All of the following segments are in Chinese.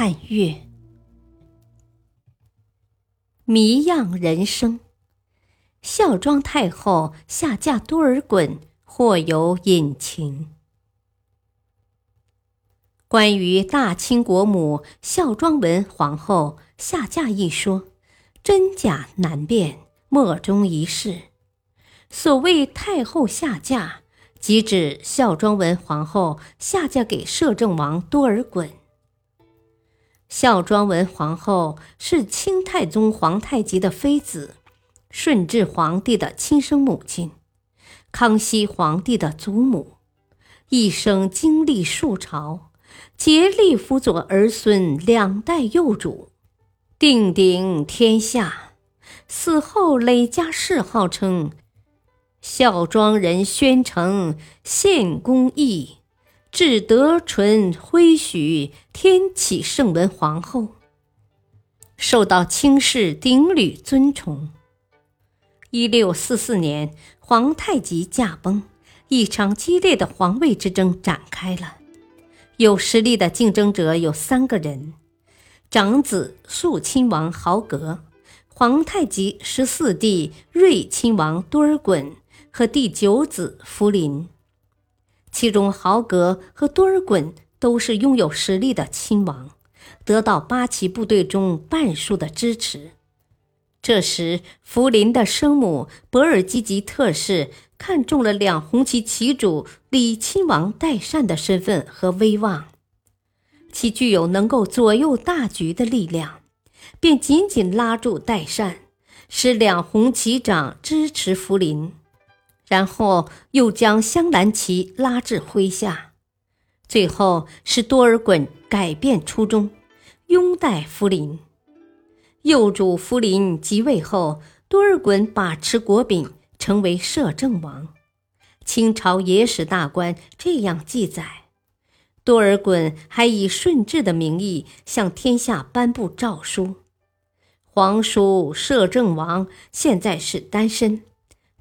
汉月。谜样人生。孝庄太后下嫁多尔衮，或有隐情。关于大清国母孝庄文皇后下嫁一说，真假难辨，莫衷一是。所谓太后下嫁，即指孝庄文皇后下嫁给摄政王多尔衮。孝庄文皇后是清太宗皇太极的妃子。顺治皇帝的亲生母亲，康熙皇帝的祖母，一生经历数朝，竭力辅佐儿孙两代幼主，定鼎天下。死后累加谥号称孝庄人宣城献公义，至德纯徽许天启圣文皇后，受到清室顶礼尊崇。一六四四年，皇太极驾崩，一场激烈的皇位之争展开了。有实力的竞争者有三个人：长子肃亲王豪格、皇太极十四弟睿亲王多尔衮和第九子福临。其中，豪格和多尔衮都是拥有实力的亲王，得到八旗部队中半数的支持。这时，福临的生母博尔济吉特氏看中了两红旗旗主李亲王代善的身份和威望，其具有能够左右大局的力量，便紧紧拉住代善，使两红旗长支持福临，然后又将镶蓝旗拉至麾下，最后是多尔衮改变初衷，拥戴福临。幼主福临即位后，多尔衮把持国柄，成为摄政王。清朝野史大观这样记载：多尔衮还以顺治的名义向天下颁布诏书，皇叔摄政王现在是单身，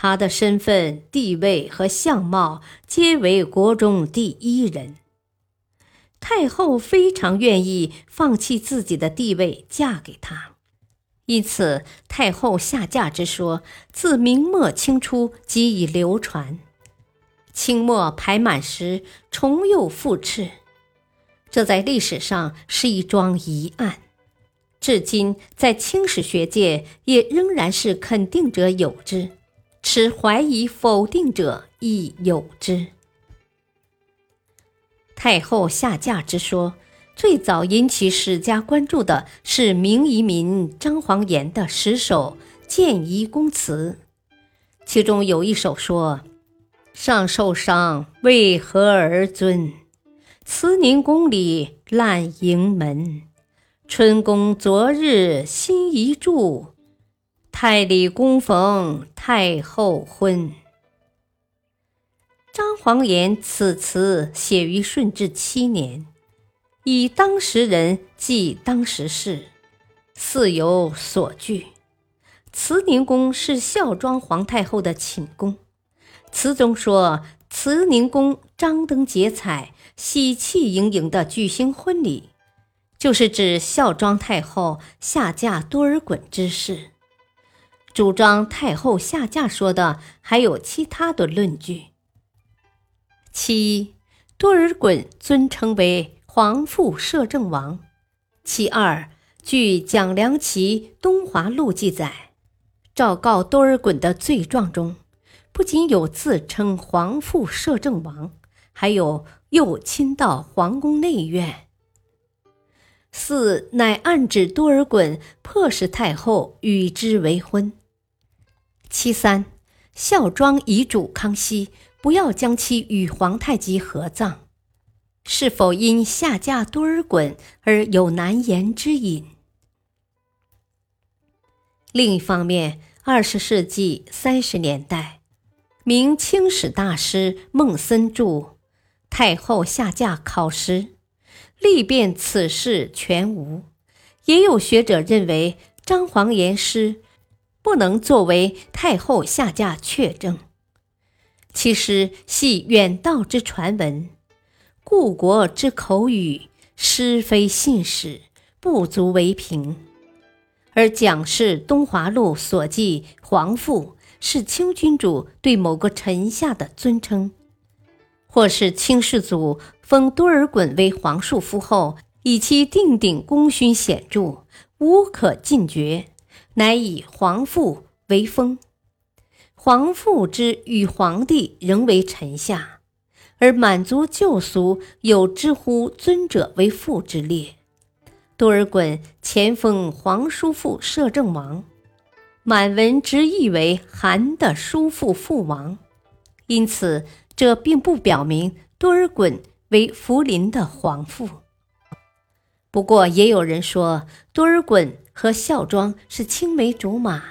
他的身份、地位和相貌皆为国中第一人。太后非常愿意放弃自己的地位，嫁给他。因此，太后下嫁之说自明末清初即已流传。清末排满时，重又复斥，这在历史上是一桩疑案，至今在清史学界也仍然是肯定者有之，持怀疑否定者亦有之。太后下嫁之说。最早引起史家关注的是明遗民张煌言的十首谏仪公词，其中有一首说：“上受伤为何而尊？慈宁宫里烂营门，春宫昨日新一柱，太里宫逢太后婚。”张煌言此词写于顺治七年。以当时人记当时事，似有所据。慈宁宫是孝庄皇太后的寝宫。词中说慈宁宫张灯结彩、喜气盈盈的举行婚礼，就是指孝庄太后下嫁多尔衮之事。主张太后下嫁说的还有其他的论据。其一，多尔衮尊称为。皇父摄政王。其二，据蒋良奇《东华录》记载，昭告多尔衮的罪状中，不仅有自称皇父摄政王，还有又亲到皇宫内院。四，乃暗指多尔衮迫使太后与之为婚。其三，孝庄遗嘱康熙不要将其与皇太极合葬。是否因下嫁多尔衮而有难言之隐？另一方面，二十世纪三十年代，明清史大师孟森著《太后下嫁考实》，力辩此事全无。也有学者认为，张煌言诗不能作为太后下嫁确证，其实系远道之传闻。故国之口语，实非信史，不足为凭。而蒋氏《东华录》所记“皇父”是清君主对某个臣下的尊称，或是清世祖封多尔衮为皇庶夫后，以其定鼎功勋显著，无可尽绝，乃以皇父为封。皇父之与皇帝仍为臣下。而满族旧俗有之乎尊者为父之列，多尔衮前封皇叔父摄政王，满文直译为韩的叔父父王，因此这并不表明多尔衮为福临的皇父。不过也有人说多尔衮和孝庄是青梅竹马，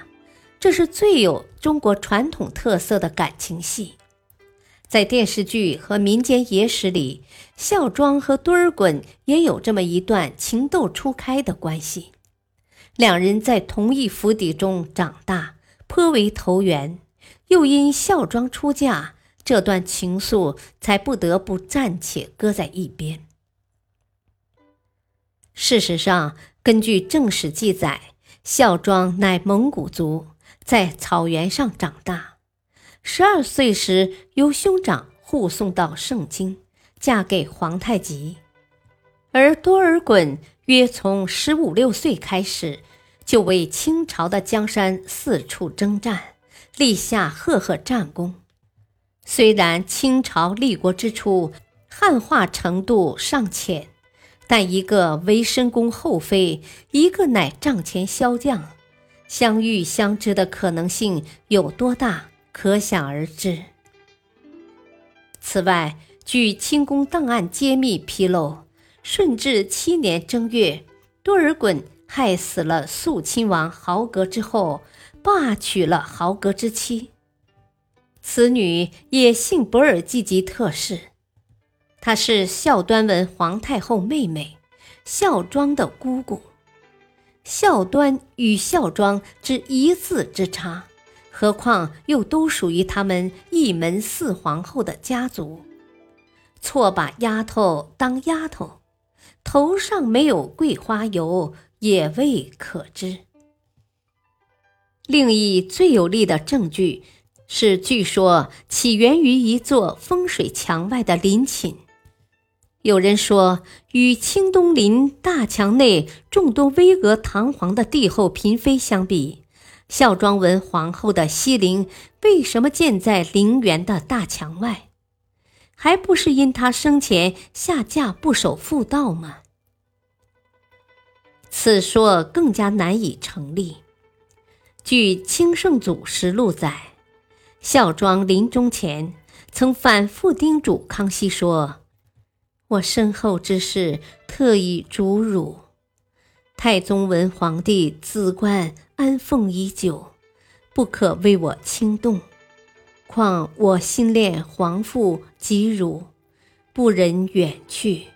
这是最有中国传统特色的感情戏。在电视剧和民间野史里，孝庄和多尔衮也有这么一段情窦初开的关系。两人在同一府邸中长大，颇为投缘。又因孝庄出嫁，这段情愫才不得不暂且搁在一边。事实上，根据正史记载，孝庄乃蒙古族，在草原上长大。十二岁时，由兄长护送到盛京，嫁给皇太极；而多尔衮约从十五六岁开始，就为清朝的江山四处征战，立下赫赫战功。虽然清朝立国之初，汉化程度尚浅，但一个为申公后妃，一个乃帐前骁将，相遇相知的可能性有多大？可想而知。此外，据清宫档案揭秘披露，顺治七年正月，多尔衮害死了肃亲王豪格之后，罢娶了豪格之妻。此女也姓博尔济吉特氏，她是孝端文皇太后妹妹，孝庄的姑姑。孝端与孝庄只一字之差。何况又都属于他们一门四皇后的家族，错把丫头当丫头，头上没有桂花油也未可知。另一最有力的证据是，据说起源于一座风水墙外的陵寝。有人说，与清东陵大墙内众多巍峨堂皇的帝后嫔妃相比，孝庄文皇后的西陵为什么建在陵园的大墙外？还不是因她生前下嫁不守妇道吗？此说更加难以成立。据《清圣祖实录》载，孝庄临终前曾反复叮嘱康熙说：“我身后之事，特以嘱汝。太宗文皇帝子冠。”安奉已久，不可为我轻动。况我心恋皇父及汝，不忍远去。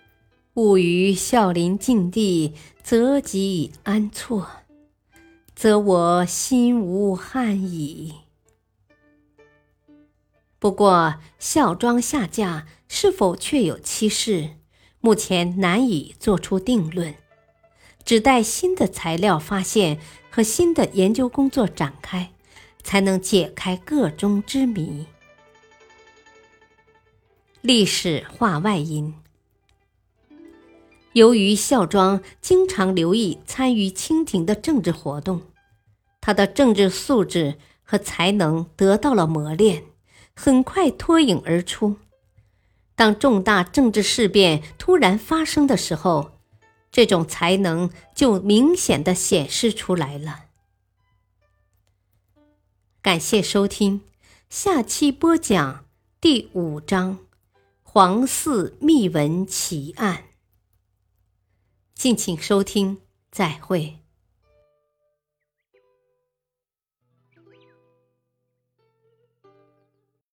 勿于孝陵禁地，则己安错，则我心无憾矣。不过，孝庄下嫁是否确有其事，目前难以做出定论。只待新的材料发现和新的研究工作展开，才能解开个中之谜。历史话外音：由于孝庄经常留意参与清廷的政治活动，他的政治素质和才能得到了磨练，很快脱颖而出。当重大政治事变突然发生的时候，这种才能就明显的显示出来了。感谢收听，下期播讲第五章《皇嗣秘闻奇案。敬请收听，再会。